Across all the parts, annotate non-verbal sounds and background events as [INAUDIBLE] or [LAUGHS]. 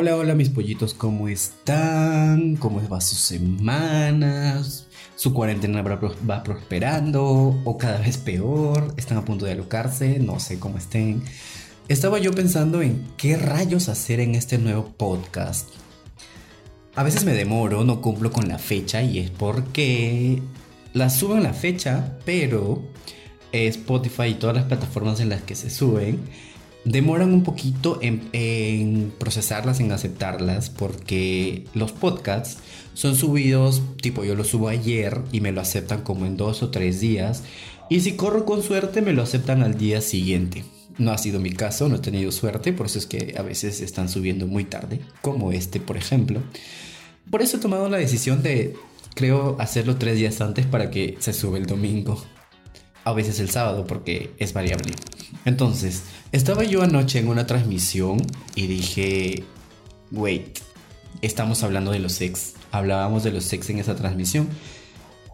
Hola, hola mis pollitos, ¿cómo están? ¿Cómo va sus semanas? ¿Su cuarentena va prosperando o cada vez peor? ¿Están a punto de alocarse? No sé cómo estén. Estaba yo pensando en qué rayos hacer en este nuevo podcast. A veces me demoro, no cumplo con la fecha y es porque la subo en la fecha, pero Spotify y todas las plataformas en las que se suben demoran un poquito en, procesarlas, en aceptarlas, porque los podcasts son subidos, tipo yo lo subo ayer y me lo aceptan como en dos o tres días, y si corro con suerte me lo aceptan al día siguiente. No ha sido mi caso, no he tenido suerte, por eso es que a veces están subiendo muy tarde, como este por ejemplo. Por eso he tomado la decisión de, creo, hacerlo tres días antes para que se sube el domingo a veces el sábado porque es variable. Entonces, estaba yo anoche en una transmisión y dije, wait, estamos hablando de los sex. Hablábamos de los sex en esa transmisión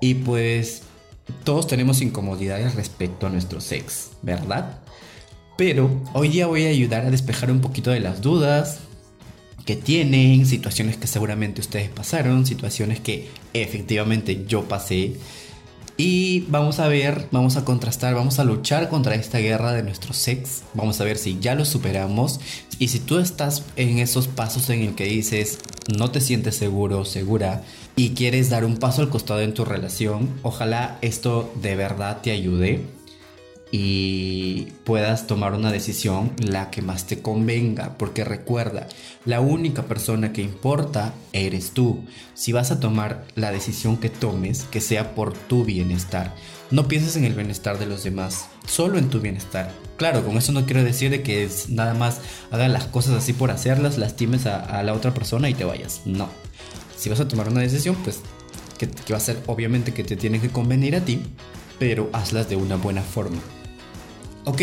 y pues todos tenemos incomodidades respecto a nuestro sex, ¿verdad? Pero hoy día voy a ayudar a despejar un poquito de las dudas que tienen, situaciones que seguramente ustedes pasaron, situaciones que efectivamente yo pasé y vamos a ver, vamos a contrastar, vamos a luchar contra esta guerra de nuestro sex. Vamos a ver si ya lo superamos. Y si tú estás en esos pasos en el que dices no te sientes seguro segura y quieres dar un paso al costado en tu relación, ojalá esto de verdad te ayude y puedas tomar una decisión la que más te convenga, porque recuerda, la única persona que importa eres tú. Si vas a tomar la decisión que tomes, que sea por tu bienestar. No pienses en el bienestar de los demás, solo en tu bienestar. Claro, con eso no quiero decir de que nada más hagas las cosas así por hacerlas, lastimes a, la otra persona y te vayas. No. Si vas a tomar una decisión, pues que, que va a ser obviamente que te tiene que convenir a ti, pero hazlas de una buena forma. ¿Ok?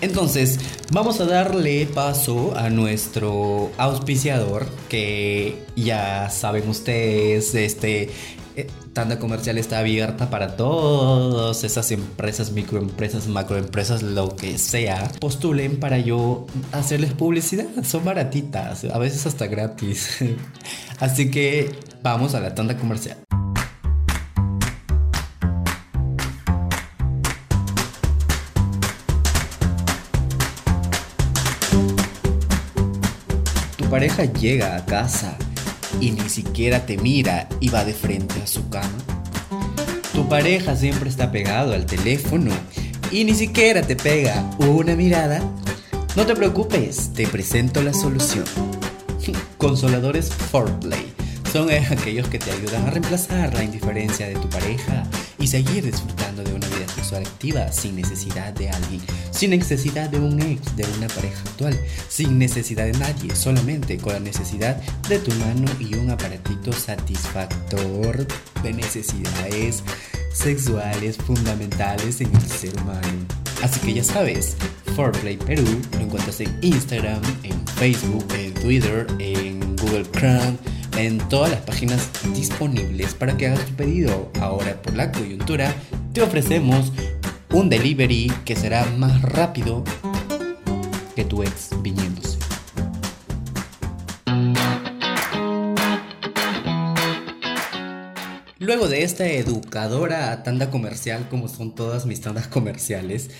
Entonces, vamos a darle paso a nuestro auspiciador, que ya saben ustedes, este, eh, tanda comercial está abierta para todas esas empresas, microempresas, macroempresas, lo que sea. Postulen para yo hacerles publicidad. Son baratitas, a veces hasta gratis. [LAUGHS] Así que vamos a la tanda comercial. Pareja llega a casa y ni siquiera te mira y va de frente a su cama. Tu pareja siempre está pegado al teléfono y ni siquiera te pega una mirada. No te preocupes, te presento la solución. [LAUGHS] Consoladores Foreplay son [LAUGHS] aquellos que te ayudan a reemplazar la indiferencia de tu pareja y seguir disfrutando sexual activa sin necesidad de alguien, sin necesidad de un ex, de una pareja actual, sin necesidad de nadie, solamente con la necesidad de tu mano y un aparatito satisfactor de necesidades sexuales fundamentales en el ser humano. Así que ya sabes, Foreplay Perú lo encuentras en Instagram, en Facebook, en Twitter, en Google Chrome en todas las páginas disponibles para que hagas tu pedido. Ahora por la coyuntura te ofrecemos un delivery que será más rápido que tu ex viniéndose. Luego de esta educadora tanda comercial como son todas mis tandas comerciales,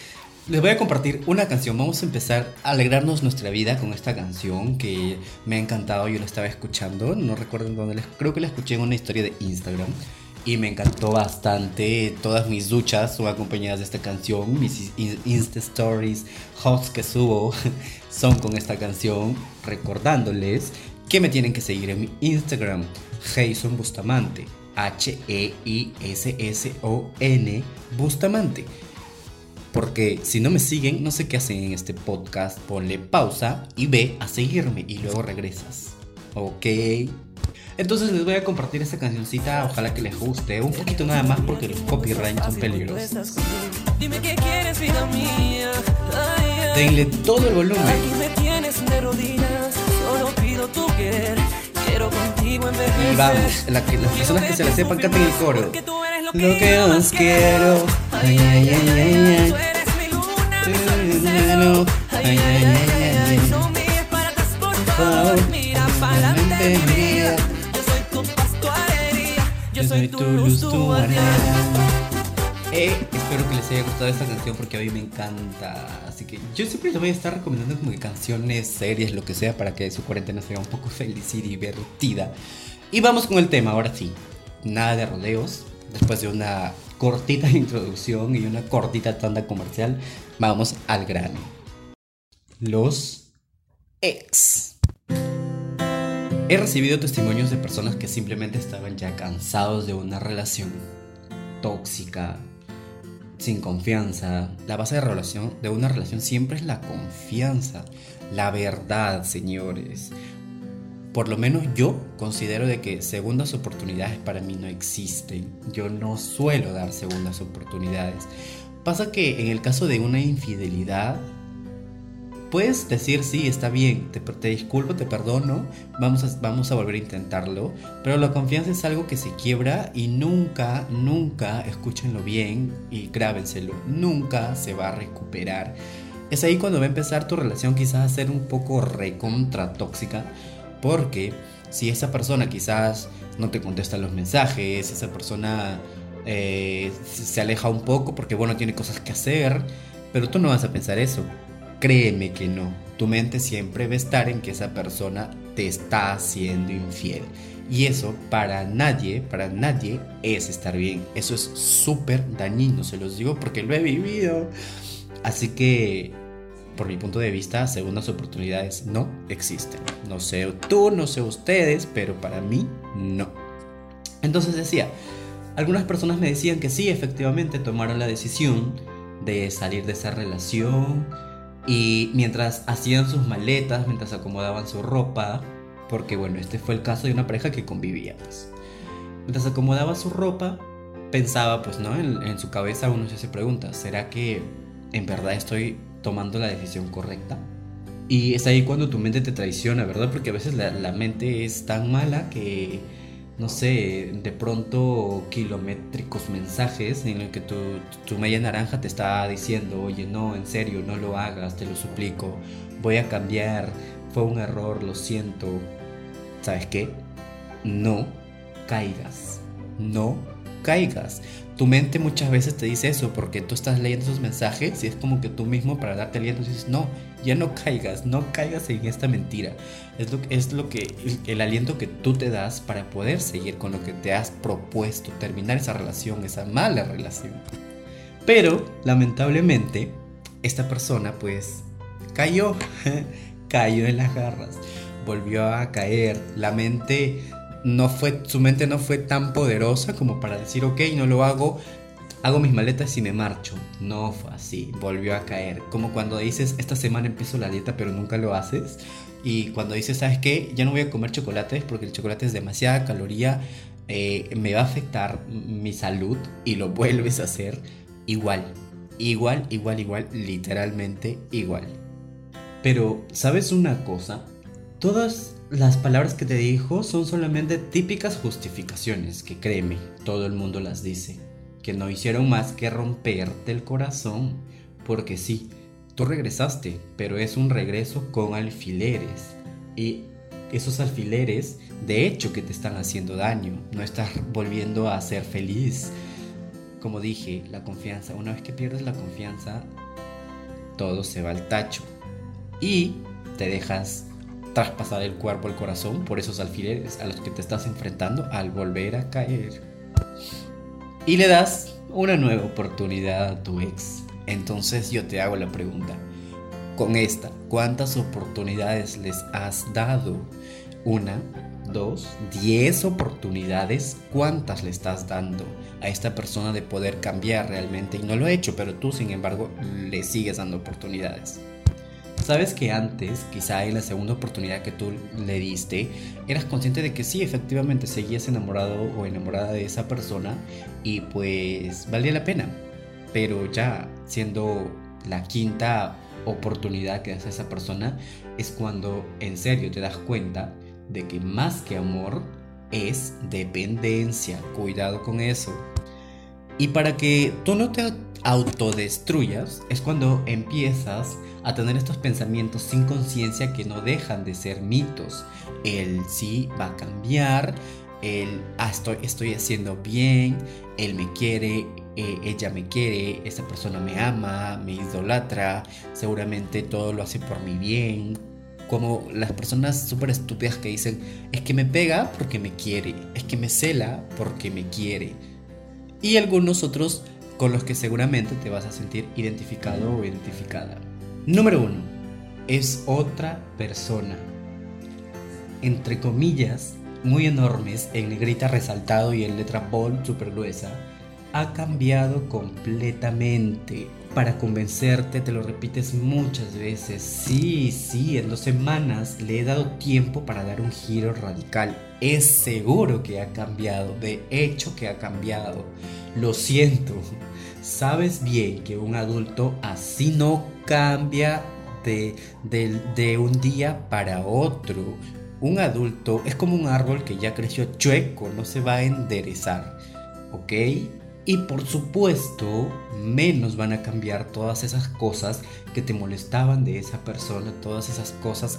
les voy a compartir una canción. Vamos a empezar a alegrarnos nuestra vida con esta canción que me ha encantado. Yo la estaba escuchando, no recuerdo en dónde, creo que la escuché en una historia de Instagram y me encantó bastante. Todas mis duchas son acompañadas de esta canción. Mis Insta Stories, hots que subo [LAUGHS] son con esta canción, recordándoles que me tienen que seguir en mi Instagram, Jason Bustamante. H-E-I-S-S-O-N Bustamante. Porque si no me siguen, no sé qué hacen en este podcast. Ponle pausa y ve a seguirme y luego regresas. ¿Ok? Entonces les voy a compartir esta cancioncita, ojalá que les guste, un poquito nada más porque los copyrights son peligrosos. Dime qué quieres, vida mía. Denle todo el volumen. Aquí me tienes de rodillas, solo pido tu querer. Quiero contigo envejecer. Y vamos, la que, las personas que se la sepan canten el coro. Lo que os quiero. Ay, ay, ay, ay, ay. Ay, ay, ay, ay, ay. Yo soy tu luz, tu eh, espero que les haya gustado esta canción porque a mí me encanta. Así que yo siempre les voy a estar recomendando como que canciones, series, lo que sea, para que su cuarentena sea un poco feliz y divertida. Y vamos con el tema, ahora sí. Nada de rodeos. Después de una cortita [LAUGHS] introducción y una cortita tanda comercial, vamos al grano. Los ex. He recibido testimonios de personas que simplemente estaban ya cansados de una relación tóxica, sin confianza. La base de, relación, de una relación siempre es la confianza, la verdad, señores. Por lo menos yo considero de que segundas oportunidades para mí no existen. Yo no suelo dar segundas oportunidades. Pasa que en el caso de una infidelidad, Puedes decir, sí, está bien, te, disculpo, te perdono, vamos a, vamos a volver a intentarlo, pero la confianza es algo que se quiebra y nunca, nunca, escúchenlo bien y grábenselo, nunca se va a recuperar. Es ahí cuando va a empezar tu relación quizás a ser un poco recontra tóxica, porque si esa persona quizás no te contesta los mensajes, esa persona eh, se aleja un poco porque bueno, tiene cosas que hacer, pero tú no vas a pensar eso Créeme que no. Tu mente siempre va a estar en que esa persona te está haciendo infiel. Y eso para nadie, para nadie es estar bien. Eso es súper dañino, se los digo porque lo he vivido. Así que, por mi punto de vista, segundas oportunidades no existen. No sé tú, no sé ustedes, pero para mí no. Entonces decía, algunas personas me decían que sí, efectivamente tomaron la decisión de salir de esa relación y mientras hacían sus maletas, mientras acomodaban su ropa, porque bueno, este fue el caso de una pareja que convivía, pues. Mientras acomodaba su ropa, pensaba, pues, ¿no? En, su cabeza uno se pregunta, ¿será que en verdad estoy tomando la decisión correcta? Y es ahí cuando tu mente te traiciona, ¿verdad? Porque a veces la, la mente es tan mala que no sé, de pronto kilométricos mensajes en el que tu, tu media naranja te está diciendo, oye, no, en serio, no lo hagas, te lo suplico, voy a cambiar, fue un error, lo siento. ¿Sabes qué? No caigas, no caigas. Tu mente muchas veces te dice eso porque tú estás leyendo esos mensajes y es como que tú mismo para darte aliento dices, no, ya no caigas, no caigas en esta mentira. Es lo, es lo que, el, aliento que tú te das para poder seguir con lo que te has propuesto, terminar esa relación, esa mala relación. Pero, lamentablemente, esta persona pues cayó, [LAUGHS] cayó en las garras, volvió a caer. La mente no fue, su mente no fue tan poderosa como para decir, ok, no lo hago, hago mis maletas y me marcho. No fue así, volvió a caer. Como cuando dices, esta semana empiezo la dieta pero nunca lo haces. Y cuando dices, ¿sabes qué? Ya no voy a comer chocolates porque el chocolate es demasiada caloría, eh, me va a afectar mi salud y lo vuelves a hacer igual. Igual, igual, igual, literalmente igual. Pero, ¿sabes una cosa? Todas las palabras que te dijo son solamente típicas justificaciones, que créeme, todo el mundo las dice, que no hicieron más que romperte el corazón, porque sí, tú regresaste, pero es un regreso con alfileres, y esos alfileres, de hecho, que te están haciendo daño, no estás volviendo a ser feliz. Como dije, la confianza, una vez que pierdes la confianza, todo se va al tacho. Y te dejas traspasar el cuerpo, el corazón por esos alfileres a los que te estás enfrentando al volver a caer. Y le das una nueva oportunidad a tu ex. Entonces yo te hago la pregunta, con esta, ¿cuántas oportunidades les has dado? Una, dos, diez oportunidades, ¿cuántas le estás dando a esta persona de poder cambiar realmente? Y no lo he hecho, pero tú sin embargo le sigues dando oportunidades. Sabes que antes, quizá en la segunda oportunidad que tú le diste, eras consciente de que sí, efectivamente seguías enamorado o enamorada de esa persona y pues valía la pena. Pero ya siendo la quinta oportunidad que das a esa persona, es cuando en serio te das cuenta de que más que amor es dependencia. Cuidado con eso. Y para que tú no te autodestruyas, es cuando empiezas a tener estos pensamientos sin conciencia que no dejan de ser mitos. El sí va a cambiar, el, ah, estoy, estoy haciendo bien, él me quiere, eh, ella me quiere, esa persona me ama, me idolatra, seguramente todo lo hace por mi bien. Como las personas súper estúpidas que dicen, es que me pega porque me quiere, es que me cela porque me quiere. Y algunos otros con los que seguramente te vas a sentir identificado o identificada. Número uno, es otra persona. Entre comillas, muy enormes, en negrita resaltado y en letra bold super gruesa, ha cambiado completamente. Para convencerte, te lo repites muchas veces. Sí, sí, en dos semanas le he dado tiempo para dar un giro radical. Es seguro que ha cambiado, de hecho que ha cambiado. Lo siento, sabes bien que un adulto así no cambia de, de un día para otro. Un adulto es como un árbol que ya creció chueco, no se va a enderezar. ¿Ok? Y por supuesto, menos van a cambiar todas esas cosas que te molestaban de esa persona, todas esas cosas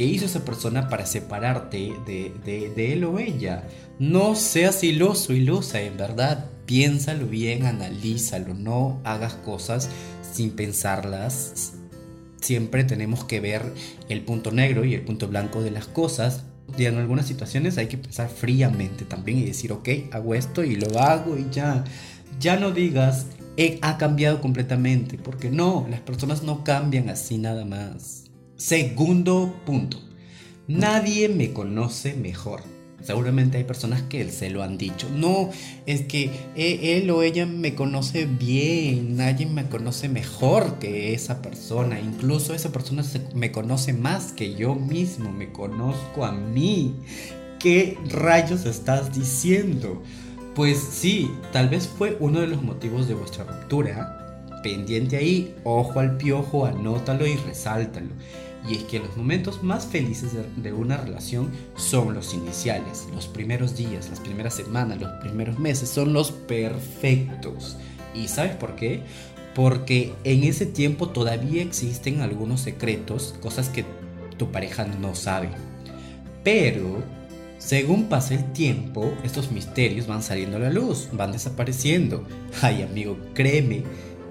que hizo esa persona para separarte de, él o ella. No seas iluso, ilusa, en verdad. Piénsalo bien, analízalo, no hagas cosas sin pensarlas. Siempre tenemos que ver el punto negro y el punto blanco de las cosas y en algunas situaciones hay que pensar fríamente también y decir, ok, hago esto y lo hago y ya. Ya no digas, ha cambiado completamente, porque no, las personas no cambian así nada más. Segundo punto, nadie me conoce mejor. Seguramente hay personas que se lo han dicho. No, es que e, él o ella me conoce bien, nadie me conoce mejor que esa persona. Incluso esa persona me conoce más que yo mismo, me conozco a mí. ¿Qué rayos estás diciendo? Pues sí, tal vez fue uno de los motivos de vuestra ruptura. Pendiente ahí, ojo al piojo, anótalo y resáltalo. Y es que los momentos más felices de, una relación son los iniciales, los primeros días, las primeras semanas, los primeros meses, son los perfectos. ¿Y sabes por qué? Porque en ese tiempo todavía existen algunos secretos, cosas que tu pareja no sabe. Pero, según pasa el tiempo, estos misterios van saliendo a la luz, van desapareciendo. Ay amigo, créeme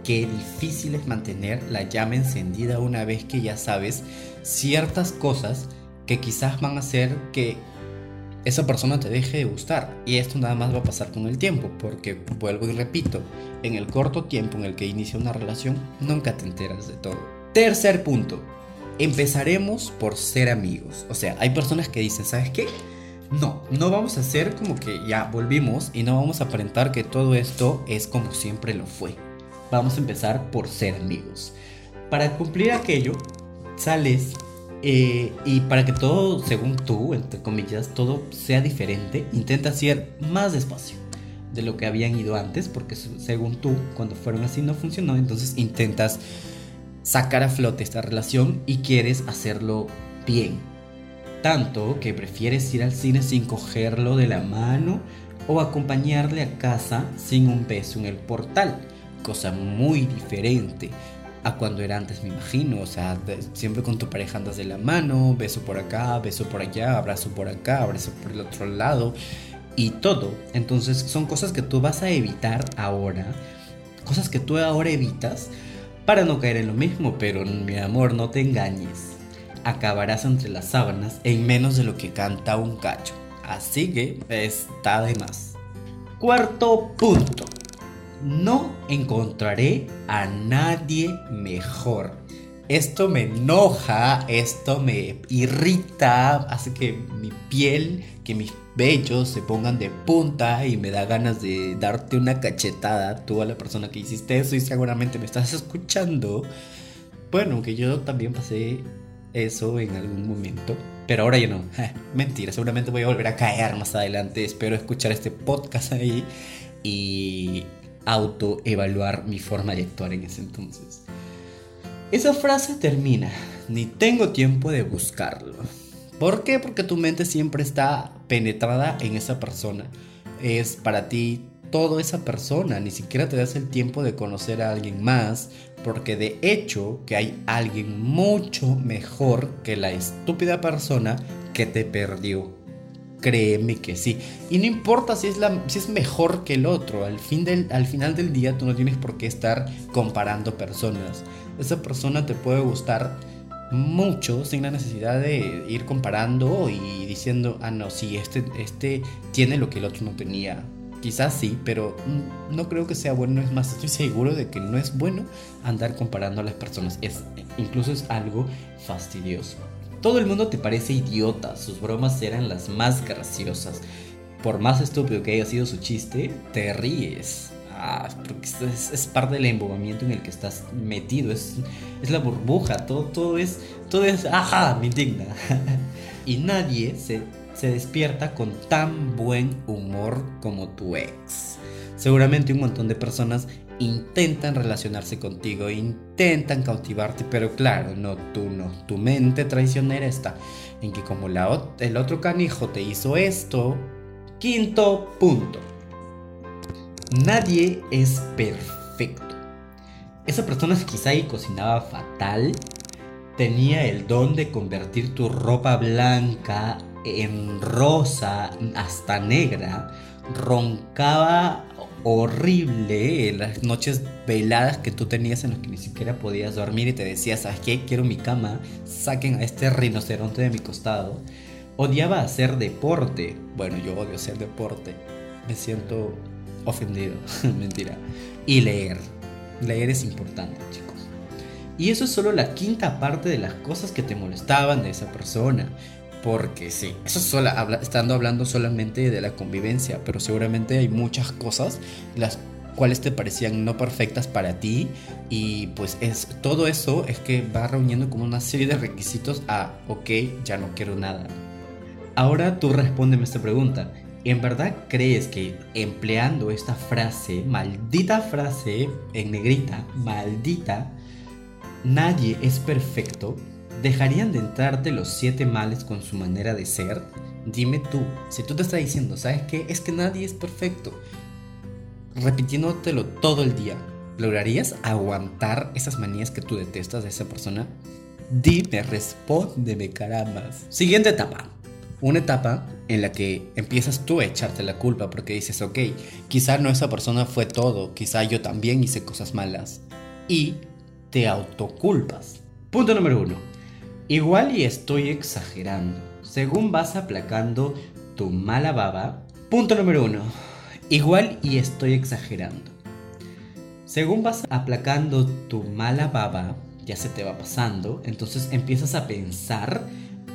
qué difícil es mantener la llama encendida una vez que ya sabes ciertas cosas que quizás van a hacer que esa persona te deje de gustar. Y esto nada más va a pasar con el tiempo, porque vuelvo y repito, en el corto tiempo en el que inicia una relación, nunca te enteras de todo. Tercer punto, empezaremos por ser amigos. O sea, hay personas que dicen, ¿sabes qué? No, no vamos a hacer como que ya volvimos y no vamos a aparentar que todo esto es como siempre lo fue vamos a empezar por ser amigos. Para cumplir aquello, sales eh, y para que todo, según tú, entre comillas, todo sea diferente, intentas ir más despacio de lo que habían ido antes, porque según tú, cuando fueron así no funcionó, entonces intentas sacar a flote esta relación y quieres hacerlo bien. Tanto que prefieres ir al cine sin cogerlo de la mano o acompañarle a casa sin un beso en el portal cosa muy diferente a cuando era antes, me imagino. O sea, siempre con tu pareja andas de la mano, beso por acá, beso por allá, abrazo por acá, abrazo por el otro lado y todo. Entonces son cosas que tú vas a evitar ahora, cosas que tú ahora evitas para no caer en lo mismo, pero mi amor, no te engañes. Acabarás entre las sábanas en menos de lo que canta un cacho. Así que está de más. Cuarto punto no encontraré a nadie mejor. Esto me enoja, esto me irrita, hace que mi piel, que mis vellos se pongan de punta y me da ganas de darte una cachetada tú a la persona que hiciste eso y seguramente me estás escuchando. Bueno, que yo también pasé eso en algún momento, pero ahora ya no. [LAUGHS] Mentira, seguramente voy a volver a caer más adelante. Espero escuchar este podcast ahí y autoevaluar mi forma de actuar en ese entonces. Esa frase termina, ni tengo tiempo de buscarlo. ¿Por qué? Porque tu mente siempre está penetrada en esa persona. Es para ti todo esa persona, ni siquiera te das el tiempo de conocer a alguien más, porque de hecho que hay alguien mucho mejor que la estúpida persona que te perdió. Créeme que sí. Y no importa si es, la, si es mejor que el otro. Al, fin del, al final del día tú no tienes por qué estar comparando personas. Esa persona te puede gustar mucho sin la necesidad de ir comparando y diciendo, ah, no, sí, este, este tiene lo que el otro no tenía. Quizás sí, pero no creo que sea bueno. Es más, estoy seguro de que no es bueno andar comparando a las personas. Es, incluso es algo fastidioso. Todo el mundo te parece idiota, sus bromas eran las más graciosas. Por más estúpido que haya sido su chiste, te ríes. Ah, porque es, parte del embobamiento en el que estás metido, es, es la burbuja, todo, todo es, todo es, ajá, me indigna. [LAUGHS] y nadie se, se despierta con tan buen humor como tu ex. Seguramente un montón de personas intentan relacionarse contigo, intentan cautivarte, pero claro, no tú no. Tu mente traicionera está en que como la, el otro canijo te hizo esto, quinto punto. Nadie es perfecto. Esa persona quizá y cocinaba fatal, tenía el don de convertir tu ropa blanca en rosa, hasta negra, roncaba horrible las noches veladas que tú tenías en las que ni siquiera podías dormir y te decías, ¿sabes qué? Quiero mi cama, saquen a este rinoceronte de mi costado. Odiaba hacer deporte. Bueno, yo odio hacer deporte. Me siento ofendido. [LAUGHS] Mentira. Y leer. Leer es importante, chicos. Y eso es solo la quinta parte de las cosas que te molestaban de esa persona. Porque sí, eso es estando hablando solamente de la convivencia, pero seguramente hay muchas cosas las cuales te parecían no perfectas para ti y pues es todo eso es que va reuniendo como una serie de requisitos a, ok, ya no quiero nada. Ahora tú respóndeme esta pregunta. ¿En verdad crees que empleando esta frase, maldita frase en negrita, maldita, nadie es perfecto? ¿Dejarían de entrarte los siete males con su manera de ser? Dime tú, si tú te estás diciendo, ¿sabes qué? Es que nadie es perfecto. Repitiéndotelo todo el día, ¿lograrías aguantar esas manías que tú detestas de esa persona? Dime, respóndeme, caramba. Siguiente etapa. Una etapa en la que empiezas tú a echarte la culpa porque dices, ok, quizá no esa persona fue todo, quizá yo también hice cosas malas. Y te autoculpas. Punto número uno. Igual y estoy exagerando. Según vas aplacando tu mala baba. Punto número uno. Igual y estoy exagerando. Según vas aplacando tu mala baba, ya se te va pasando, entonces empiezas a pensar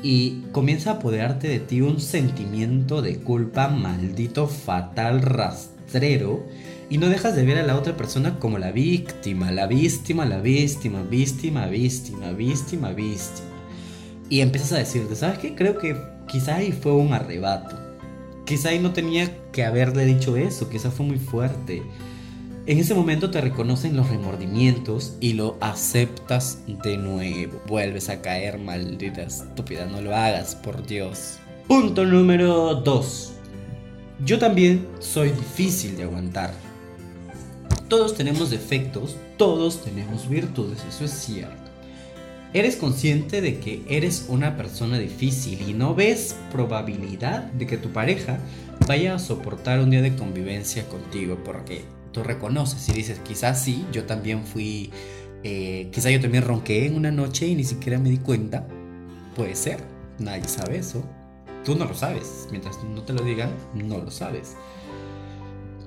y comienza a apoderarte de ti un sentimiento de culpa maldito, fatal, rastrero, y no dejas de ver a la otra persona como la víctima, la víctima, la víctima, víctima, víctima, víctima, víctima y empiezas a decirte, ¿sabes qué? Creo que quizá ahí fue un arrebato. Quizá ahí no tenía que haberle dicho eso, quizá fue muy fuerte. En ese momento te reconocen los remordimientos y lo aceptas de nuevo. Vuelves a caer, maldita estúpida, no lo hagas, por Dios. Punto número 2. Yo también soy difícil de aguantar. Todos tenemos defectos, todos tenemos virtudes, eso es cierto eres consciente de que eres una persona difícil y no ves probabilidad de que tu pareja vaya a soportar un día de convivencia contigo porque tú reconoces y dices, quizás sí, yo también fui, eh, quizás yo también ronqué en una noche y ni siquiera me di cuenta. Puede ser, nadie sabe eso. Tú no lo sabes, mientras no te lo digan, no lo sabes.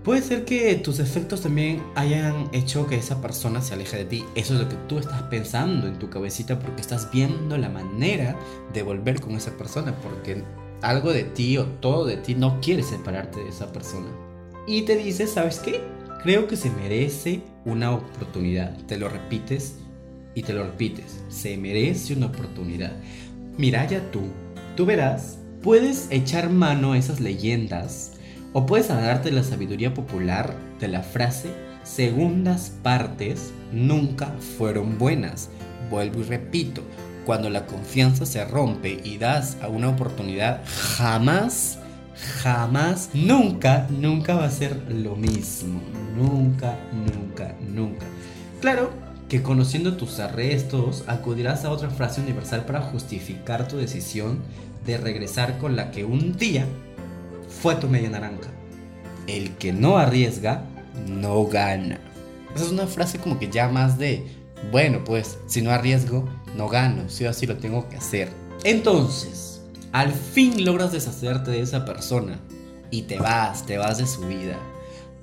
Puede ser que tus efectos también hayan hecho que esa persona se aleje de ti. Eso es lo que tú estás pensando en tu cabecita porque estás viendo la manera de volver con esa persona porque algo de ti o todo de ti no quiere separarte de esa persona. Y te dices, ¿sabes qué? Creo que se merece una oportunidad. Te lo repites y te lo repites. Se merece una oportunidad. Mira ya tú. Tú verás, puedes echar mano a esas leyendas o puedes agarrarte la sabiduría popular de la frase, segundas partes nunca fueron buenas. Vuelvo y repito, cuando la confianza se rompe y das a una oportunidad, jamás, jamás, nunca, nunca va a ser lo mismo. Nunca, nunca, nunca. Claro que conociendo tus arrestos, acudirás a otra frase universal para justificar tu decisión de regresar con la que un día fue tu media naranja. El que no arriesga, no gana. Esa es una frase como que ya más de, bueno, pues si no arriesgo, no gano, si así lo tengo que hacer. Entonces, al fin logras deshacerte de esa persona y te vas, te vas de su vida.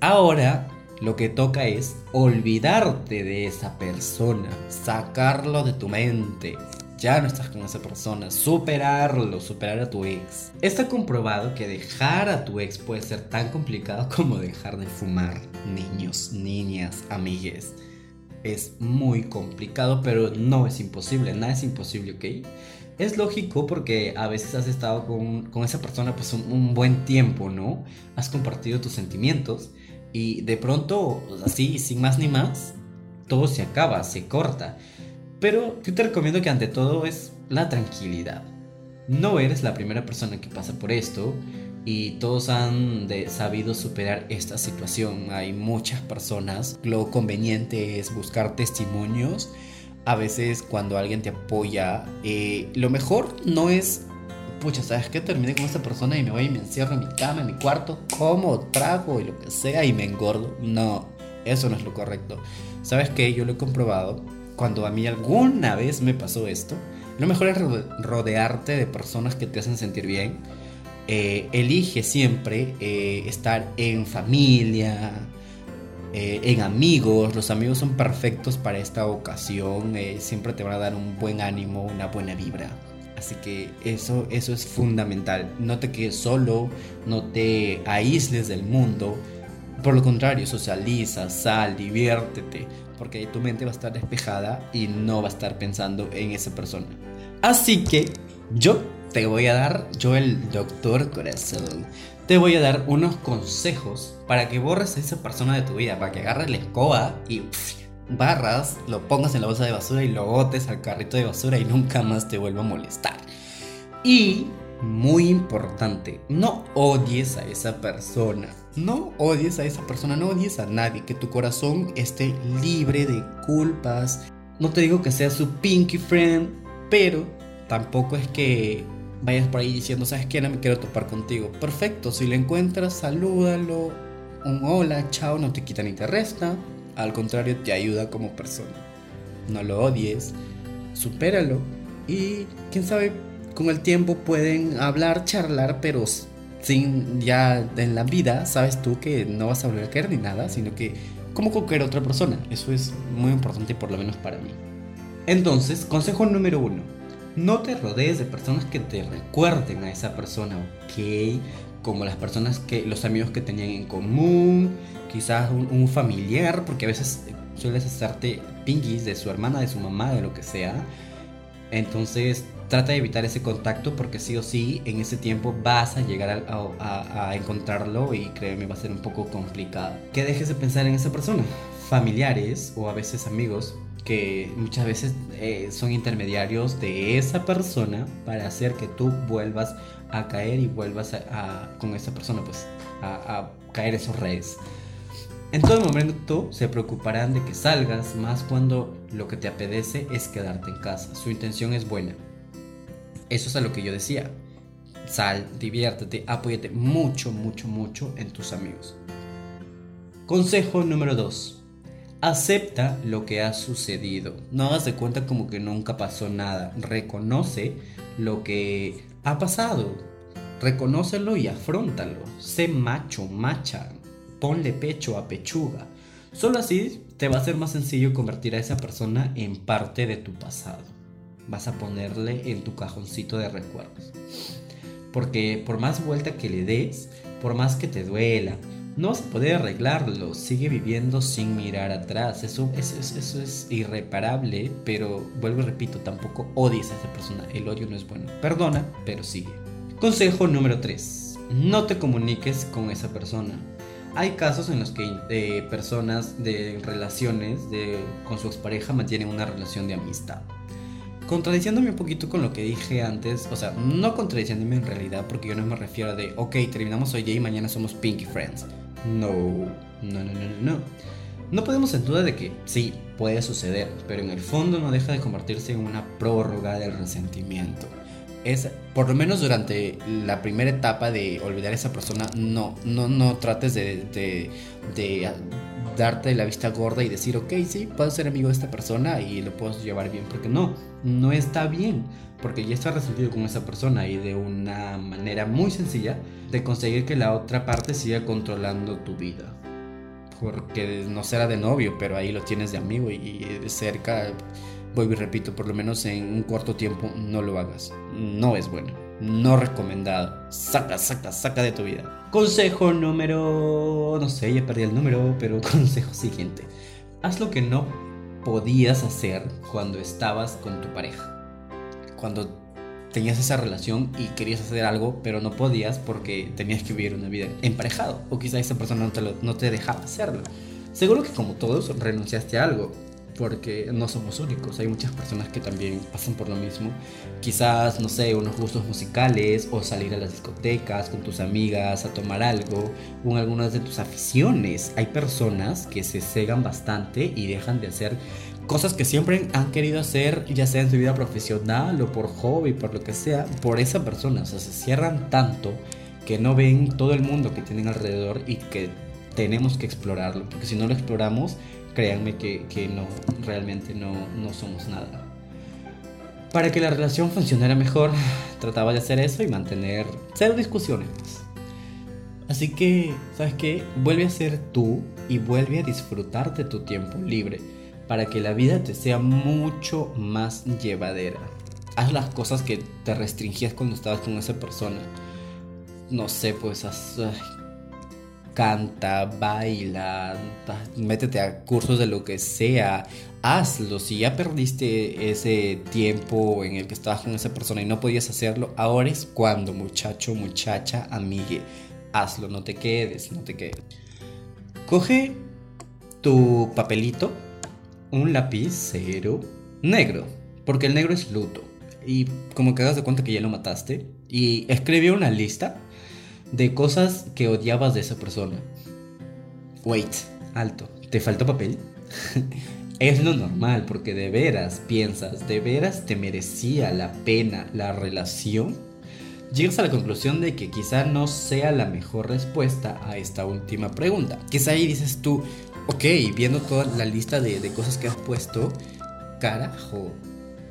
Ahora lo que toca es olvidarte de esa persona, sacarlo de tu mente. Ya no estás con esa persona, superarlo, superar a tu ex. Está comprobado que dejar a tu ex puede ser tan complicado como dejar de fumar. Niños, niñas, amigues. Es muy complicado, pero no es imposible, nada es imposible, ¿ok? Es lógico porque a veces has estado con, esa persona pues un buen tiempo, ¿no? Has compartido tus sentimientos y de pronto, así, sin más ni más, todo se acaba, se corta. Pero yo te recomiendo que ante todo es la tranquilidad. No eres la primera persona que pasa por esto y todos han sabido superar esta situación. Hay muchas personas. Lo conveniente es buscar testimonios. A veces cuando alguien te apoya, eh, lo mejor no es pucha, ¿sabes qué? Terminé con esta persona y me voy y me encierro en mi cama, en mi cuarto, como, trago y lo que sea y me engordo. No, eso no es lo correcto. ¿Sabes qué? Yo lo he comprobado. Cuando a mí alguna vez me pasó esto, lo mejor es rodearte de personas que te hacen sentir bien. Eh, elige siempre eh, estar en familia, eh, en amigos. Los amigos son perfectos para esta ocasión. siempre te van a dar un buen ánimo, una buena vibra. Así que eso, eso es fundamental. No te quedes solo, no te aísles del mundo. Por lo contrario, socializa, sal, diviértete, porque tu mente va a estar despejada y no va a estar pensando en esa persona. Así que yo te voy a dar, yo el doctor corazón, te voy a dar unos consejos para que borres a esa persona de tu vida, para que agarres la escoba y barras, lo pongas en la bolsa de basura y lo botes al carrito de basura y nunca más te vuelva a molestar. Y, muy importante, no odies a esa persona. No odies a esa persona, no odies a nadie. Que tu corazón esté libre de culpas. No te digo que sea su pinky friend, pero tampoco es que vayas por ahí diciendo, ¿sabes qué? No me quiero topar contigo. Perfecto, si lo encuentras, salúdalo. Un hola, chao, no te quita ni te resta al contrario, te ayuda como persona. No lo odies, supéralo y quién sabe, con el tiempo pueden hablar, charlar, pero sin ya en la vida, sabes tú que no vas a volver a querer ni nada, sino que como cualquier otra persona. Eso es muy importante por lo menos para mí. Entonces, consejo número uno. No te rodees de personas que te recuerden a esa persona, ¿ok? Como las personas que, los amigos que tenían en común, quizás un, familiar, porque a veces sueles hacerte pinguis de su hermana, de su mamá, de lo que sea. Entonces trata de evitar ese contacto porque sí o sí en ese tiempo vas a llegar a, encontrarlo y créeme va a ser un poco complicado. Que dejes de pensar en esa persona. Familiares o a veces amigos que muchas veces eh, son intermediarios de esa persona para hacer que tú vuelvas a caer y vuelvas a, con esa persona pues a, caer esos redes. En todo momento se preocuparán de que salgas, más cuando lo que te apetece es quedarte en casa. Su intención es buena. Eso es a lo que yo decía. Sal, diviértete, apóyate mucho, mucho, mucho en tus amigos. Consejo número 2. Acepta lo que ha sucedido. No hagas de cuenta como que nunca pasó nada. Reconoce lo que ha pasado. Reconócelo y afrontalo. Sé macho, macha ponle pecho a pechuga. Solo así te va a ser más sencillo convertir a esa persona en parte de tu pasado. Vas a ponerle en tu cajoncito de recuerdos. Porque por más vuelta que le des, por más que te duela, no vas a poder arreglarlo. Sigue viviendo sin mirar atrás. Eso, es irreparable, pero vuelvo y repito, tampoco odies a esa persona. El odio no es bueno. Perdona, pero sigue. Consejo número 3. No te comuniques con esa persona hay casos en los que eh, personas de relaciones de, con su expareja mantienen una relación de amistad. Contradiciéndome un poquito con lo que dije antes, o sea, no contradiciéndome en realidad, porque yo no me refiero a de, ok, terminamos hoy y mañana somos Pinky Friends. No, no, no, no, no. No podemos en duda de que sí, puede suceder, pero en el fondo no deja de convertirse en una prórroga del resentimiento. es, por lo menos durante la primera etapa de olvidar a esa persona, no, no, no trates de, de, de darte la vista gorda y decir, ok, sí, puedo ser amigo de esta persona y lo puedo llevar bien, porque no, no está bien, porque ya estás resentido con esa persona y de una manera muy sencilla de conseguir que la otra parte siga controlando tu vida. Porque no será de novio, pero ahí lo tienes de amigo y de cerca, vuelvo y repito, por lo menos en un corto tiempo no lo hagas. No es bueno no recomendado. Saca, saca, saca de tu vida. Consejo número... no sé, ya perdí el número, pero [LAUGHS] consejo siguiente. Haz lo que no podías hacer cuando estabas con tu pareja. Cuando tenías esa relación y querías hacer algo, pero no podías porque tenías que vivir una vida emparejado. O quizá esa persona no te, no te dejaba hacerlo. Seguro que como todos renunciaste a algo porque no somos únicos, hay muchas personas que también pasan por lo mismo. Quizás, no sé, unos gustos musicales o salir a las discotecas con tus amigas a tomar algo o algunas de tus aficiones. Hay personas que se cegan bastante y dejan de hacer cosas que siempre han querido hacer, ya sea en su vida profesional o por hobby, por lo que sea, por esa persona. O sea, se cierran tanto que no ven todo el mundo que tienen alrededor y que tenemos que explorarlo, porque si no lo exploramos, créanme que, que no, realmente no, no somos nada. Para que la relación funcionara mejor, trataba de hacer eso y mantener cero discusiones. Así que, ¿sabes qué? Vuelve a ser tú y vuelve a disfrutar de tu tiempo libre para que la vida te sea mucho más llevadera. Haz las cosas que te restringías cuando estabas con esa persona. No sé, pues haz, canta, baila, métete a cursos de lo que sea, hazlo. Si ya perdiste ese tiempo en el que estabas con esa persona y no podías hacerlo, ahora es cuando, muchacho, muchacha, amigue, hazlo, no te quedes, no te quedes. Coge tu papelito, un lapicero negro, porque el negro es luto. Y como que hagas de cuenta que ya lo mataste, y escribe una lista de cosas que odiabas de esa persona. Wait, alto, ¿te faltó papel? [LAUGHS] es lo normal porque de veras piensas, de veras te merecía la pena la relación. Llegas a la conclusión de que quizá no sea la mejor respuesta a esta última pregunta. Quizá ahí dices tú, ok, viendo toda la lista de, de cosas que has puesto, carajo,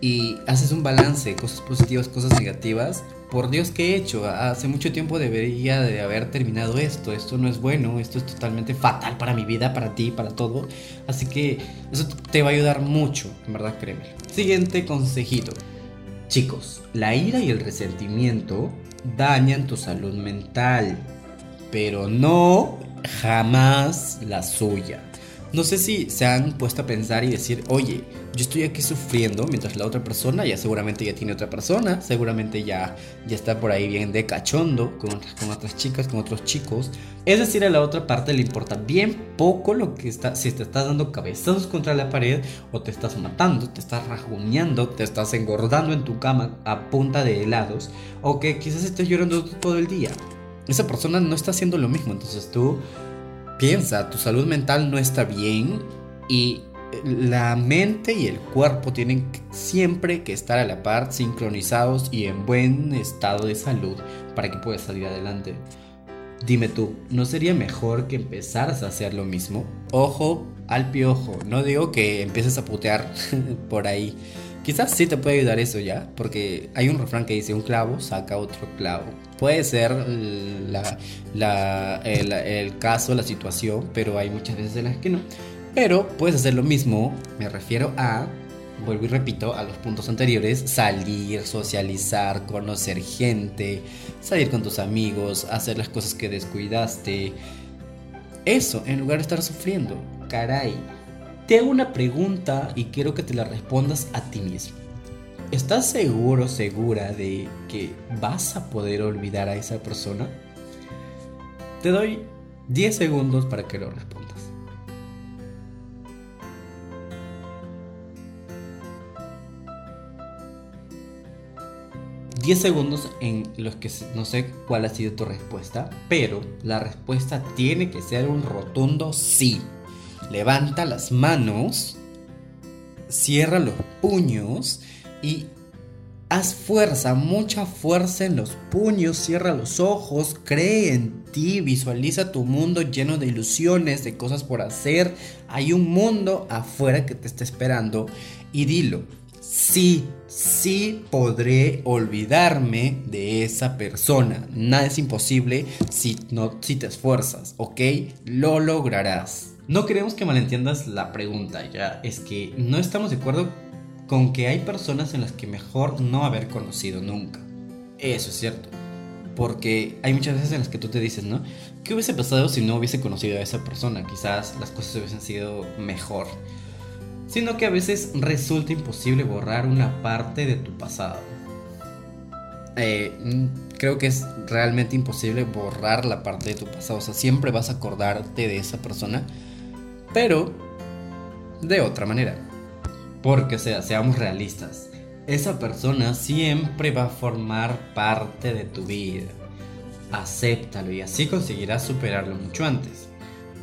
y haces un balance, cosas positivas, cosas negativas, por Dios, ¿qué he hecho? Hace mucho tiempo debería de haber terminado esto. Esto no es bueno, esto es totalmente fatal para mi vida, para ti, para todo. Así que eso te va a ayudar mucho, en verdad, créeme. Siguiente consejito. Chicos, la ira y el resentimiento dañan tu salud mental, pero no jamás la suya. No sé si se han puesto a pensar y decir, oye, yo estoy aquí sufriendo mientras la otra persona ya seguramente ya tiene otra persona, seguramente ya, ya está por ahí bien de cachondo con, con otras chicas, con otros chicos. Es decir, a la otra parte le importa bien poco lo que está, si te estás dando cabezazos contra la pared o te estás matando, te estás rajuñando, te estás engordando en tu cama a punta de helados o que quizás estés llorando todo el día. Esa persona no está haciendo lo mismo, entonces tú piensa, tu salud mental no está bien y la mente y el cuerpo tienen siempre que estar a la par, sincronizados y en buen estado de salud para que puedas salir adelante. Dime tú, ¿no sería mejor que empezaras a hacer lo mismo? Ojo al piojo, no digo que empieces a putear [LAUGHS] por ahí. Quizás sí te puede ayudar eso ya, porque hay un refrán que dice un clavo saca otro clavo. Puede ser la, el, el caso, la situación, pero hay muchas veces en las que no. Pero puedes hacer lo mismo, me refiero a, vuelvo y repito, a los puntos anteriores, salir, socializar, conocer gente, salir con tus amigos, hacer las cosas que descuidaste. Eso, en lugar de estar sufriendo. Caray. Te hago una pregunta y quiero que te la respondas a ti mismo. ¿Estás seguro, segura de que vas a poder olvidar a esa persona? Te doy 10 segundos para que lo respondas. 10 segundos en los que no sé cuál ha sido tu respuesta, pero la respuesta tiene que ser un rotundo sí. Levanta las manos, cierra los puños y Haz fuerza, mucha fuerza en los puños, cierra los ojos, cree en ti, visualiza tu mundo lleno de ilusiones, de cosas por hacer. Hay un mundo afuera que te está esperando y dilo. Sí, sí podré olvidarme de esa persona. Nada es imposible si, no, si te esfuerzas, ¿ok? Lo lograrás. No queremos que malentiendas la pregunta, ya. Es que no estamos de acuerdo con que hay personas en las que mejor no haber conocido nunca. Eso es cierto. Porque hay muchas veces en las que tú te dices, ¿no? ¿Qué hubiese pasado si no hubiese conocido a esa persona? Quizás las cosas hubiesen sido mejor. Sino que a veces resulta imposible borrar una parte de tu pasado. Eh, mm, creo que es realmente imposible borrar la parte de tu pasado. O sea, siempre vas a acordarte de esa persona, pero de otra manera. Porque, sea, seamos realistas, esa persona siempre va a formar parte de tu vida. Acéptalo y así conseguirás superarlo mucho antes.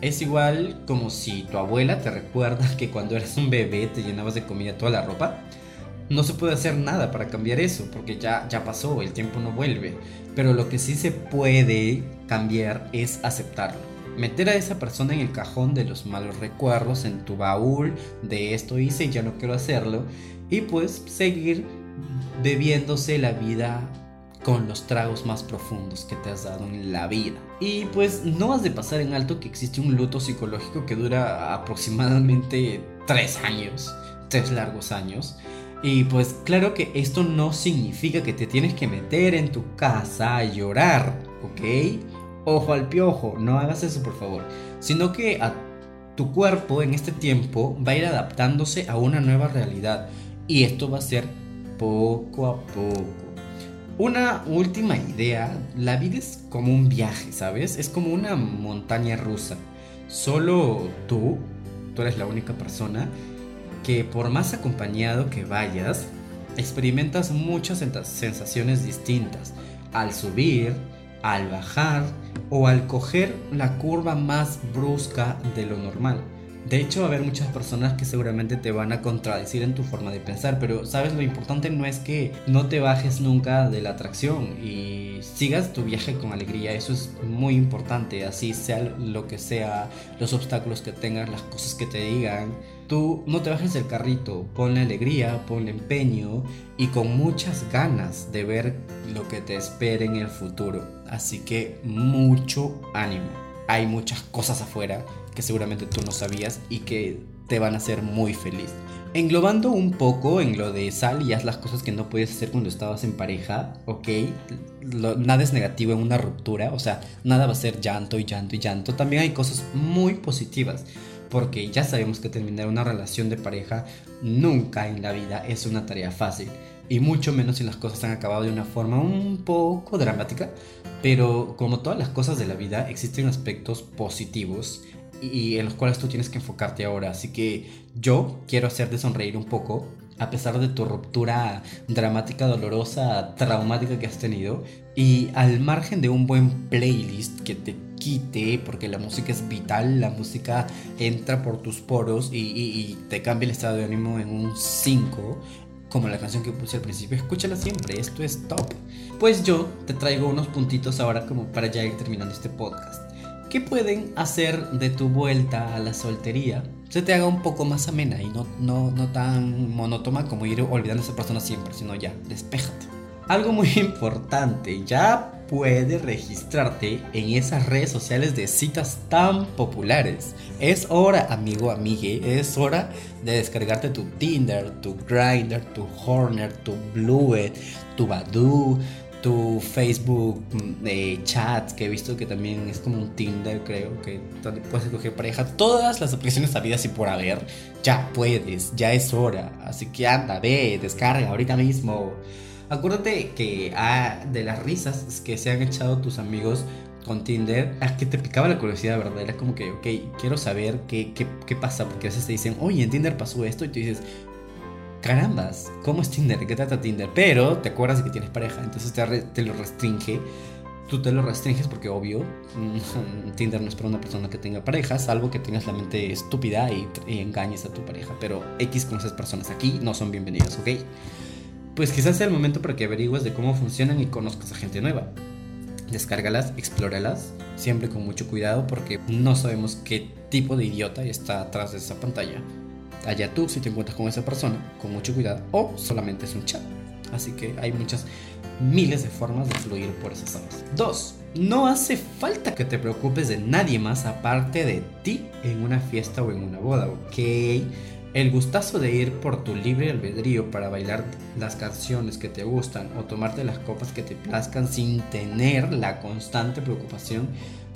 Es igual como si tu abuela te recuerda que cuando eras un bebé te llenabas de comida toda la ropa. No se puede hacer nada para cambiar eso, porque ya, ya pasó, el tiempo no vuelve. Pero lo que sí se puede cambiar es aceptarlo meter a esa persona en el cajón de los malos recuerdos, en tu baúl de esto hice y ya no quiero hacerlo, y pues seguir bebiéndose la vida con los tragos más profundos que te has dado en la vida. Y pues no has de pasar en alto que existe un luto psicológico que dura aproximadamente tres años, tres largos años. Y pues claro que esto no significa que te tienes que meter en tu casa a llorar, ¿ok? Ojo al piojo, no hagas eso por favor, sino que a tu cuerpo en este tiempo va a ir adaptándose a una nueva realidad y esto va a ser poco a poco. Una última idea, la vida es como un viaje, ¿sabes? Es como una montaña rusa. Solo tú, tú eres la única persona que por más acompañado que vayas, experimentas muchas sensaciones distintas. Al subir, al bajar o al coger la curva más brusca de lo normal. De hecho, va a haber muchas personas que seguramente te van a contradecir en tu forma de pensar, pero sabes, lo importante no es que no te bajes nunca de la atracción y sigas tu viaje con alegría, eso es muy importante, así sea lo que sea, los obstáculos que tengas, las cosas que te digan, tú no te bajes del carrito, ponle alegría, ponle empeño y con muchas ganas de ver lo que te espera en el futuro. Así que mucho ánimo. Hay muchas cosas afuera que seguramente tú no sabías y que te van a hacer muy feliz. Englobando un poco en lo de sal y las cosas que no puedes hacer cuando estabas en pareja, ¿ok? nada es negativo en una ruptura, o sea, nada va a ser llanto y llanto y llanto. También hay cosas muy positivas, porque ya sabemos que terminar una relación de pareja nunca en la vida es una tarea fácil, y mucho menos si las cosas han acabado de una forma un poco dramática, pero como todas las cosas de la vida, existen aspectos positivos y en los cuales tú tienes que enfocarte ahora. Así que yo quiero hacerte sonreír un poco, a pesar de tu ruptura dramática, dolorosa, traumática que has tenido. Y al margen de un buen playlist que te quite, porque la música es vital, la música entra por tus poros y, y te cambia el estado de ánimo en un 5, como la canción que puse al principio, escúchala siempre, esto es top. Pues yo te traigo unos puntitos ahora como para ya ir terminando este podcast. ¿Qué pueden hacer de tu vuelta a la soltería se te haga un poco más amena y no, no, no tan monótona como ir olvidando a esa persona siempre, sino ya, despéjate. Algo muy [LAUGHS] importante, ya puedes registrarte en esas redes sociales de citas tan populares. Es hora, amigo, amigue, es hora de descargarte tu Tinder, tu Grindr, tu Horner, tu Bluet, tu Badoo, tu Facebook mm, chat, que he visto que también es como un Tinder, creo, que donde puedes escoger pareja. Todas las aplicaciones habidas y por haber, ya puedes, ya es hora. Así que anda, ve, descarga ahorita mismo. Acuérdate que ah, de las risas que se han echado tus amigos con Tinder, a que te picaba la curiosidad, ¿verdad? Era como que, ok, quiero saber qué, qué, pasa, porque a veces te dicen, oye, en Tinder pasó esto, y tú dices, carambas, ¿cómo es Tinder? ¿De qué trata Tinder? Pero te acuerdas de que tienes pareja, entonces te, lo restringe. Tú te lo restringes porque obvio, [LAUGHS] Tinder no es para una persona que tenga pareja, salvo que tengas la mente estúpida y, engañes a tu pareja. Pero X con esas personas aquí no son bienvenidas, ¿ok? Pues quizás sea el momento para que averigües de cómo funcionan y conozcas a gente nueva. Descárgalas, explóralas, siempre con mucho cuidado porque no sabemos qué tipo de idiota está atrás de esa pantalla. Allá tú si te encuentras con esa persona, con mucho cuidado, o solamente es un chat. Así que hay muchas miles de formas de fluir por esas aguas. 2. No hace falta que te preocupes de nadie más aparte de ti en una fiesta o en una boda, ¿ok? El gustazo de ir por tu libre albedrío para bailar las canciones que te gustan o tomarte las copas que te plazcan sin tener la constante preocupación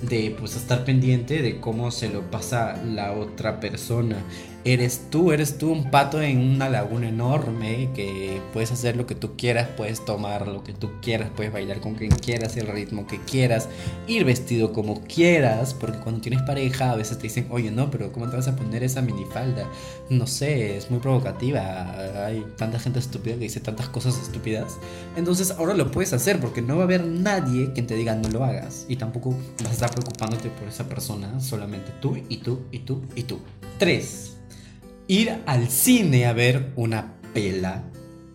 de pues estar pendiente de cómo se lo pasa la otra persona. Eres tú, eres tú un pato en una laguna enorme que puedes hacer lo que tú quieras, puedes tomar lo que tú quieras, puedes bailar con quien quieras, el ritmo que quieras, ir vestido como quieras, porque cuando tienes pareja a veces te dicen, oye no, pero ¿cómo te vas a poner esa minifalda? No sé, es muy provocativa, hay tanta gente estúpida que dice tantas cosas estúpidas. Entonces ahora lo puedes hacer porque no va a haber nadie quien te diga no lo hagas y tampoco vas a estar preocupándote por esa persona, solamente tú y tú y tú y tú. 3 ir al cine a ver una pela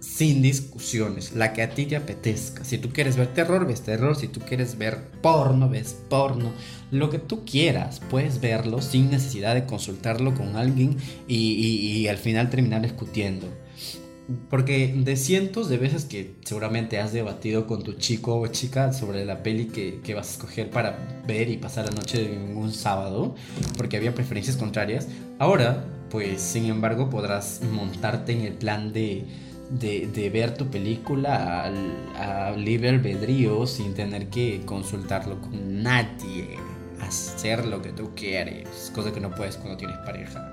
sin discusiones, la que a ti te apetezca. Si tú quieres ver terror, ves terror. Si tú quieres ver porno, ves porno. Lo que tú quieras, puedes verlo sin necesidad de consultarlo con alguien y, al final terminar discutiendo. Porque de cientos de veces que seguramente has debatido con tu chico o chica sobre la peli que, que, vas a escoger para ver y pasar la noche de un sábado, porque había preferencias contrarias, ahora pues sin embargo podrás montarte en el plan de, ver tu película a libre albedrío sin tener que consultarlo con nadie, hacer lo que tú quieres, cosa que no puedes cuando tienes pareja.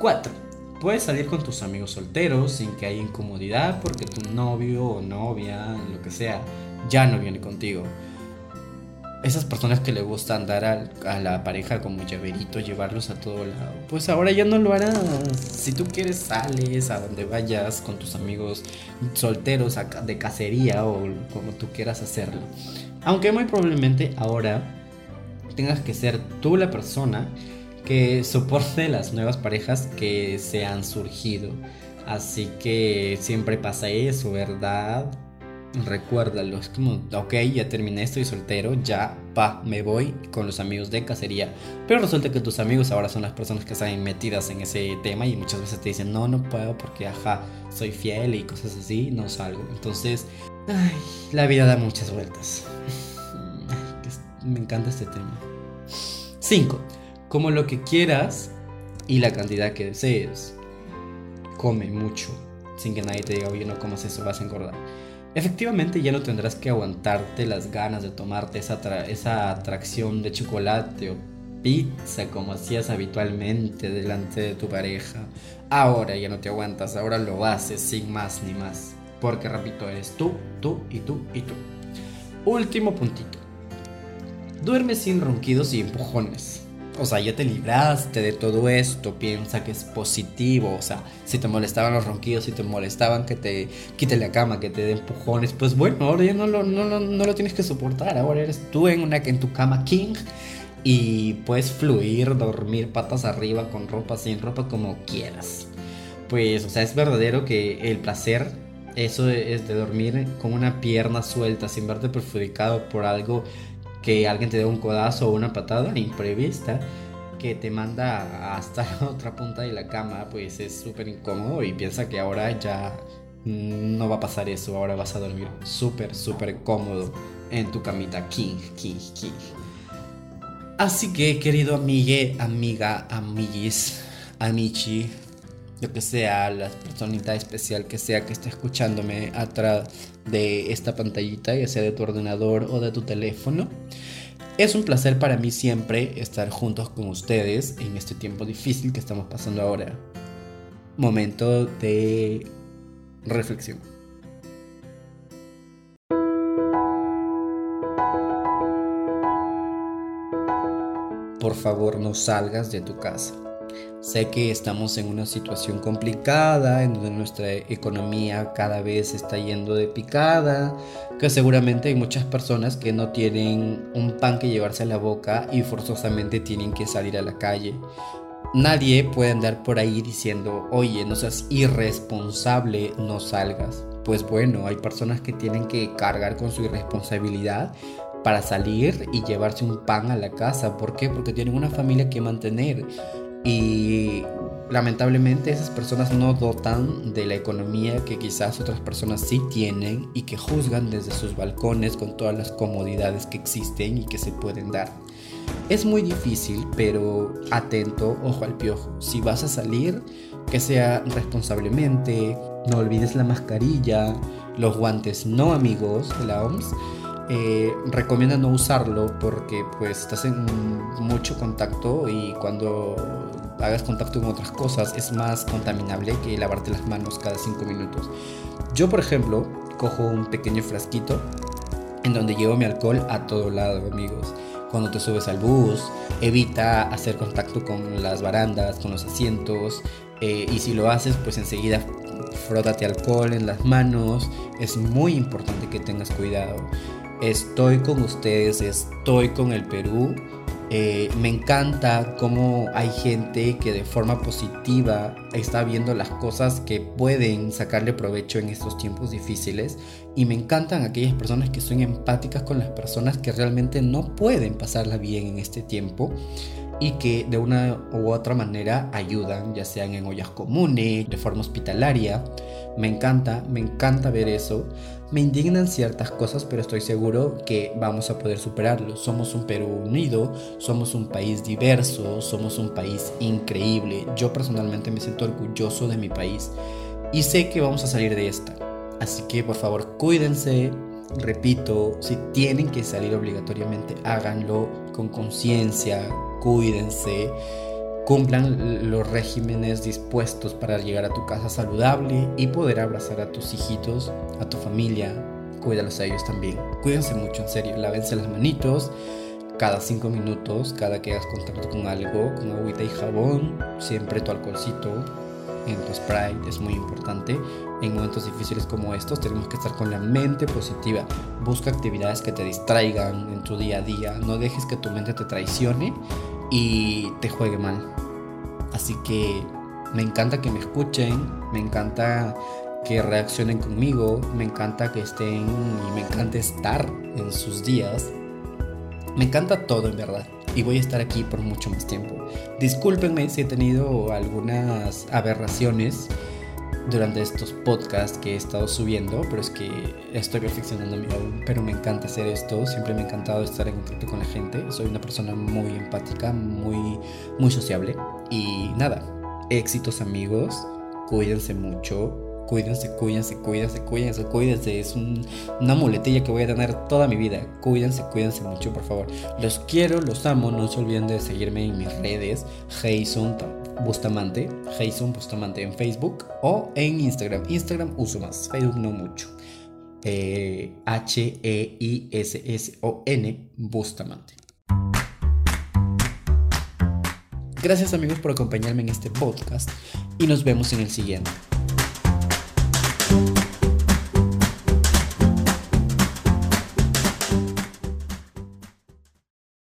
4. Puedes salir con tus amigos solteros sin que haya incomodidad porque tu novio o novia, lo que sea, ya no viene contigo esas personas que le gusta andar a, la pareja como llaverito, llevarlos a todo lado, pues ahora ya no lo harás. Si tú quieres, sales a donde vayas con tus amigos solteros de cacería o como tú quieras hacerlo. Aunque muy probablemente ahora tengas que ser tú la persona que soporte las nuevas parejas que se han surgido. Así que siempre pasa eso, ¿verdad? recuérdalo, es como, ok, ya terminé, estoy soltero, ya, pa, me voy con los amigos de cacería. Pero resulta que tus amigos ahora son las personas que están metidas en ese tema y muchas veces te dicen, no, no puedo porque, ajá, soy fiel y cosas así, no salgo. Entonces, ay, la vida da muchas vueltas. [LAUGHS] Me encanta este tema. 5. Como lo que quieras y la cantidad que desees. Come mucho, sin que nadie te diga, oye, no comas eso, vas a engordar efectivamente ya no tendrás que aguantarte las ganas de tomarte esa, atracción de chocolate o pizza como hacías habitualmente delante de tu pareja. Ahora ya no te aguantas, ahora lo haces sin más ni más. Porque repito, eres tú, tú y tú y tú. Último puntito. Duerme sin ronquidos y empujones o sea, ya te libraste de todo esto, piensa que es positivo, o sea, si te molestaban los ronquidos, si te molestaban que te quite la cama, que te dé empujones, pues bueno, ahora ya no lo, no, lo tienes que soportar, ahora eres tú en, una, en tu cama king y puedes fluir, dormir patas arriba, con ropa, sin ropa, como quieras. Pues, o sea, es verdadero que el placer, eso es de dormir con una pierna suelta, sin verte perjudicado por algo que alguien te dé un codazo o una patada imprevista que te manda hasta [LAUGHS] la otra punta de la cama, pues es súper incómodo y piensa que ahora ya no va a pasar eso, ahora vas a dormir súper, súper cómodo en tu camita king, king, king. Así que, querido amigue, amiga, amiguis, amici, lo que sea, la personita especial que sea que esté escuchándome atrás de esta pantallita, ya sea de tu ordenador o de tu teléfono. Es un placer para mí siempre estar juntos con ustedes en este tiempo difícil que estamos pasando ahora. Momento de reflexión. Por favor no salgas de tu casa. Sé que estamos en una situación complicada, en donde nuestra economía cada vez está yendo de picada, que seguramente hay muchas personas que no tienen un pan que llevarse a la boca y forzosamente tienen que salir a la calle. nadie puede andar por ahí diciendo, oye, no seas irresponsable, no salgas. Pues bueno, hay personas que tienen que cargar con su irresponsabilidad para salir y llevarse un pan a la casa. ¿Por qué? Porque tienen una familia que mantener. Y lamentablemente esas personas no dotan de la economía que quizás otras personas sí tienen y que juzgan desde sus balcones con todas las comodidades que existen y que se pueden dar. Es muy difícil, pero atento, ojo al piojo. Si vas a salir, que sea responsablemente, no olvides la mascarilla, los guantes no amigos de la OMS. Eh, recomienda no usarlo porque pues estás en mucho contacto y cuando hagas contacto con otras cosas es más contaminable que lavarte las manos cada 5 minutos. Yo por ejemplo cojo un pequeño frasquito en donde llevo mi alcohol a todo lado amigos cuando te subes al bus, evita hacer contacto con las barandas, con los asientos, eh, y si lo haces, pues enseguida frótate alcohol en las manos. Es muy importante que tengas cuidado. Estoy con ustedes, estoy con el Perú. Eh, me encanta cómo hay gente que de forma positiva está viendo las cosas que pueden sacarle provecho en estos tiempos difíciles y me encantan aquellas personas que son empáticas con las personas que realmente no pueden pasarla bien en este tiempo y que de una u otra manera ayudan, ya sean en ollas comunes, de forma hospitalaria. Me encanta, me encanta ver eso. Me indignan ciertas cosas, pero estoy seguro que vamos a poder superarlo. Somos un Perú unido, somos un país diverso, somos un país increíble. Yo personalmente me siento orgulloso de mi país y sé que vamos a salir de esta. Así que por favor cuídense, repito, si tienen que salir obligatoriamente, háganlo con conciencia, cuídense, cumplan los regímenes dispuestos para llegar a tu casa saludable y poder abrazar a tus hijitos, a tu familia, cuídalos a ellos también. Cuídense mucho, en serio, lávense las manitos cada cinco minutos, cada que hagas contacto con algo, con agüita y jabón, siempre tu alcoholcito en tu spray es muy importante. En momentos difíciles como estos tenemos que estar con la mente positiva. Busca actividades que te distraigan en tu día a día. No dejes que tu mente te traicione y te juegue mal. Así que me encanta que me escuchen, me encanta que reaccionen conmigo, me encanta que estén y me encanta estar en sus días. Me encanta todo en verdad y voy a estar aquí por mucho más tiempo. Discúlpenme si he tenido algunas aberraciones durante estos podcasts que he estado subiendo, pero es que estoy perfeccionando aún, pero me encanta hacer esto, siempre me ha encantado estar en contacto con la gente, soy una persona muy empática, muy, muy sociable y nada, éxitos amigos, cuídense mucho, Cuídense, cuídense, cuídense, cuídense, cuídense. Es una muletilla que voy a tener toda mi vida. Cuídense, cuídense mucho, por favor. Los quiero, los amo. No se olviden de seguirme en mis redes. Jason Bustamante. Jason Bustamante en Facebook o en Instagram. Instagram uso más. Facebook no mucho. Eh, H-E-I-S-S-O-N Bustamante. Gracias amigos por acompañarme en este podcast y nos vemos en el siguiente.